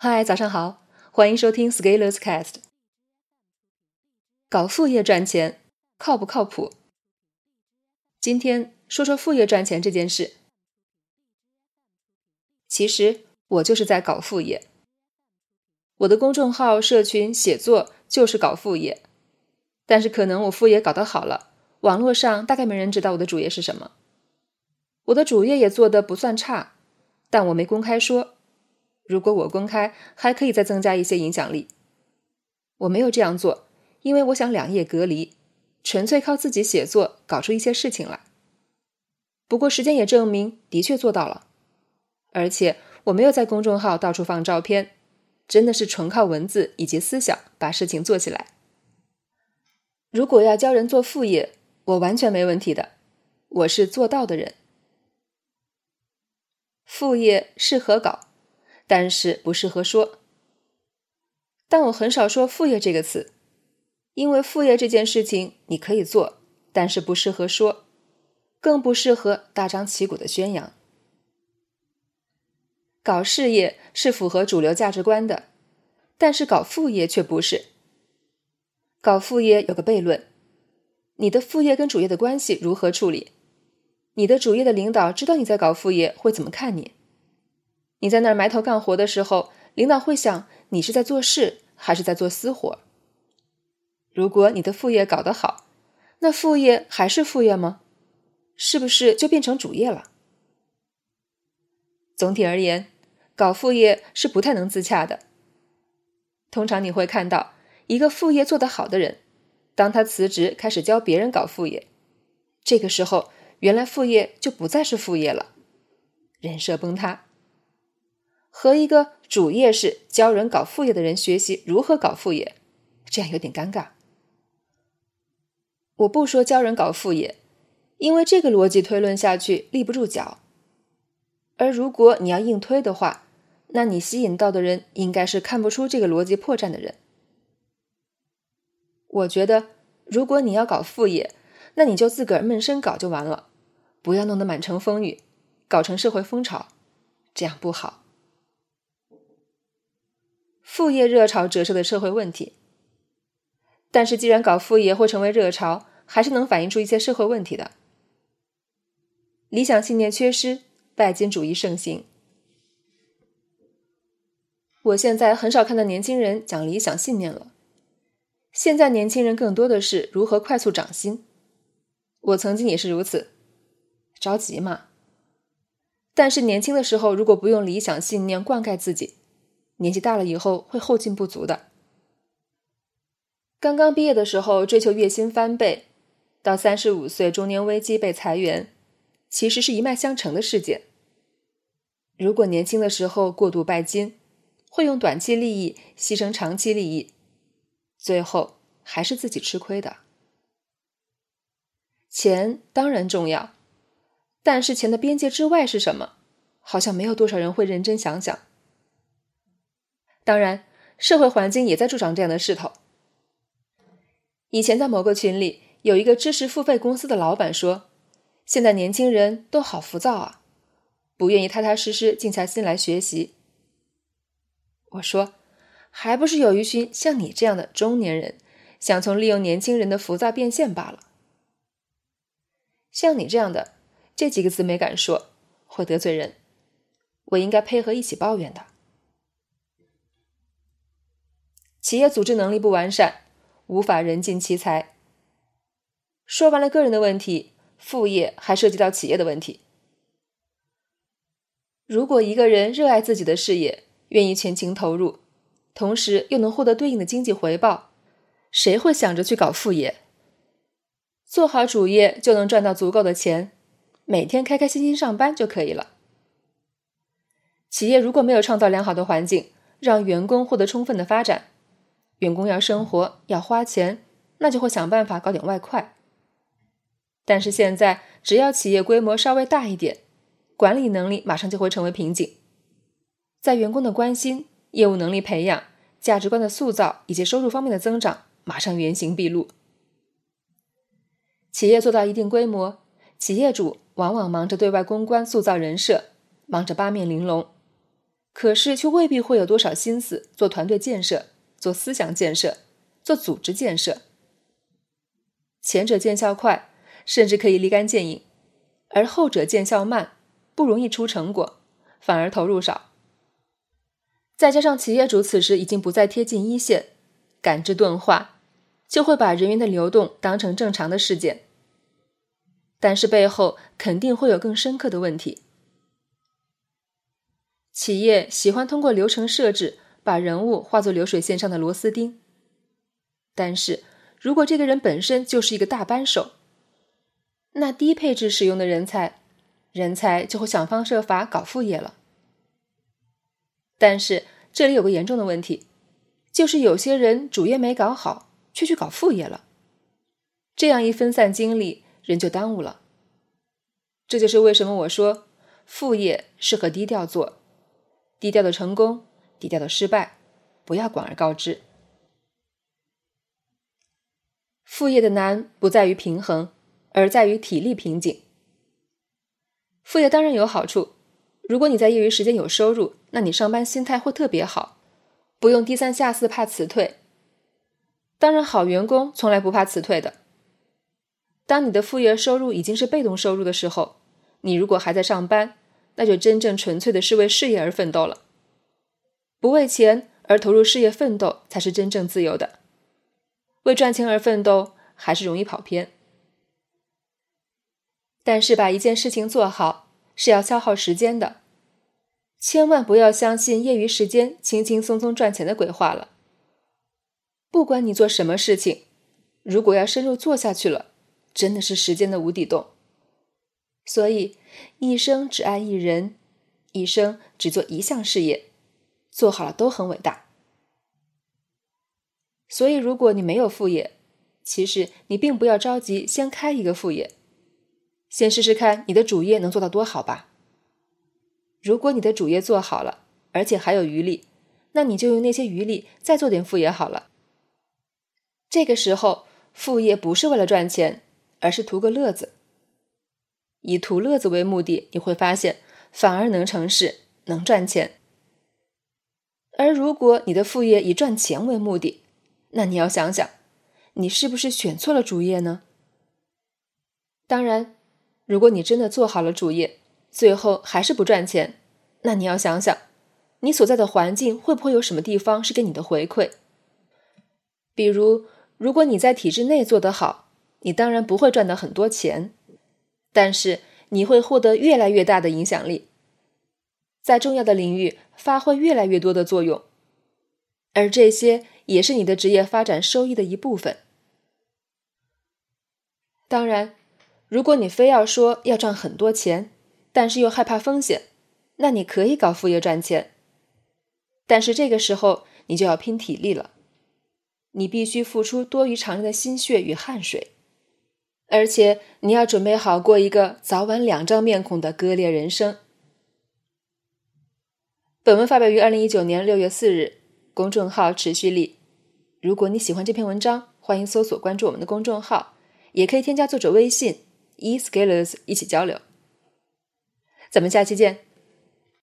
嗨，早上好，欢迎收听 Scalers Cast。搞副业赚钱靠不靠谱？今天说说副业赚钱这件事。其实我就是在搞副业。我的公众号、社群、写作就是搞副业，但是可能我副业搞得好了，网络上大概没人知道我的主业是什么。我的主业也做得不算差，但我没公开说。如果我公开，还可以再增加一些影响力。我没有这样做，因为我想两业隔离，纯粹靠自己写作搞出一些事情来。不过时间也证明，的确做到了。而且我没有在公众号到处放照片，真的是纯靠文字以及思想把事情做起来。如果要教人做副业，我完全没问题的，我是做到的人。副业适合搞。但是不适合说，但我很少说副业这个词，因为副业这件事情你可以做，但是不适合说，更不适合大张旗鼓的宣扬。搞事业是符合主流价值观的，但是搞副业却不是。搞副业有个悖论：你的副业跟主业的关系如何处理？你的主业的领导知道你在搞副业，会怎么看你？你在那儿埋头干活的时候，领导会想你是在做事还是在做私活。如果你的副业搞得好，那副业还是副业吗？是不是就变成主业了？总体而言，搞副业是不太能自洽的。通常你会看到一个副业做得好的人，当他辞职开始教别人搞副业，这个时候原来副业就不再是副业了，人设崩塌。和一个主业是教人搞副业的人学习如何搞副业，这样有点尴尬。我不说教人搞副业，因为这个逻辑推论下去立不住脚。而如果你要硬推的话，那你吸引到的人应该是看不出这个逻辑破绽的人。我觉得，如果你要搞副业，那你就自个儿闷声搞就完了，不要弄得满城风雨，搞成社会风潮，这样不好。副业热潮折射的社会问题，但是既然搞副业会成为热潮，还是能反映出一些社会问题的。理想信念缺失，拜金主义盛行。我现在很少看到年轻人讲理想信念了，现在年轻人更多的是如何快速涨薪。我曾经也是如此，着急嘛。但是年轻的时候，如果不用理想信念灌溉自己。年纪大了以后会后劲不足的。刚刚毕业的时候追求月薪翻倍，到三十五岁中年危机被裁员，其实是一脉相承的事件。如果年轻的时候过度拜金，会用短期利益牺牲长期利益，最后还是自己吃亏的。钱当然重要，但是钱的边界之外是什么？好像没有多少人会认真想想。当然，社会环境也在助长这样的势头。以前在某个群里，有一个知识付费公司的老板说：“现在年轻人都好浮躁啊，不愿意踏踏实实静下心来学习。”我说：“还不是有一群像你这样的中年人，想从利用年轻人的浮躁变现罢了。像你这样的，这几个字没敢说，会得罪人。我应该配合一起抱怨的。”企业组织能力不完善，无法人尽其才。说完了个人的问题，副业还涉及到企业的问题。如果一个人热爱自己的事业，愿意全情投入，同时又能获得对应的经济回报，谁会想着去搞副业？做好主业就能赚到足够的钱，每天开开心心上班就可以了。企业如果没有创造良好的环境，让员工获得充分的发展，员工要生活要花钱，那就会想办法搞点外快。但是现在，只要企业规模稍微大一点，管理能力马上就会成为瓶颈。在员工的关心、业务能力培养、价值观的塑造以及收入方面的增长，马上原形毕露。企业做到一定规模，企业主往往忙着对外公关、塑造人设，忙着八面玲珑。可是却未必会有多少心思做团队建设、做思想建设、做组织建设。前者见效快，甚至可以立竿见影；而后者见效慢，不容易出成果，反而投入少。再加上企业主此时已经不再贴近一线，感知钝化，就会把人员的流动当成正常的事件。但是背后肯定会有更深刻的问题。企业喜欢通过流程设置把人物化作流水线上的螺丝钉，但是如果这个人本身就是一个大扳手，那低配置使用的人才，人才就会想方设法搞副业了。但是这里有个严重的问题，就是有些人主业没搞好，却去搞副业了，这样一分散精力，人就耽误了。这就是为什么我说副业适合低调做。低调的成功，低调的失败，不要广而告之。副业的难不在于平衡，而在于体力瓶颈。副业当然有好处，如果你在业余时间有收入，那你上班心态会特别好，不用低三下四怕辞退。当然，好员工从来不怕辞退的。当你的副业收入已经是被动收入的时候，你如果还在上班，那就真正纯粹的是为事业而奋斗了，不为钱而投入事业奋斗才是真正自由的。为赚钱而奋斗还是容易跑偏。但是把一件事情做好是要消耗时间的，千万不要相信业余时间轻轻松松赚钱的鬼话了。不管你做什么事情，如果要深入做下去了，真的是时间的无底洞。所以，一生只爱一人，一生只做一项事业，做好了都很伟大。所以，如果你没有副业，其实你并不要着急先开一个副业，先试试看你的主业能做到多好吧。如果你的主业做好了，而且还有余力，那你就用那些余力再做点副业好了。这个时候，副业不是为了赚钱，而是图个乐子。以图乐子为目的，你会发现反而能成事，能赚钱。而如果你的副业以赚钱为目的，那你要想想，你是不是选错了主业呢？当然，如果你真的做好了主业，最后还是不赚钱，那你要想想，你所在的环境会不会有什么地方是给你的回馈？比如，如果你在体制内做得好，你当然不会赚到很多钱。但是你会获得越来越大的影响力，在重要的领域发挥越来越多的作用，而这些也是你的职业发展收益的一部分。当然，如果你非要说要赚很多钱，但是又害怕风险，那你可以搞副业赚钱。但是这个时候你就要拼体力了，你必须付出多于常人的心血与汗水。而且你要准备好过一个早晚两张面孔的割裂人生。本文发表于二零一九年六月四日，公众号持续力。如果你喜欢这篇文章，欢迎搜索关注我们的公众号，也可以添加作者微信 e scalers 一起交流。咱们下期见。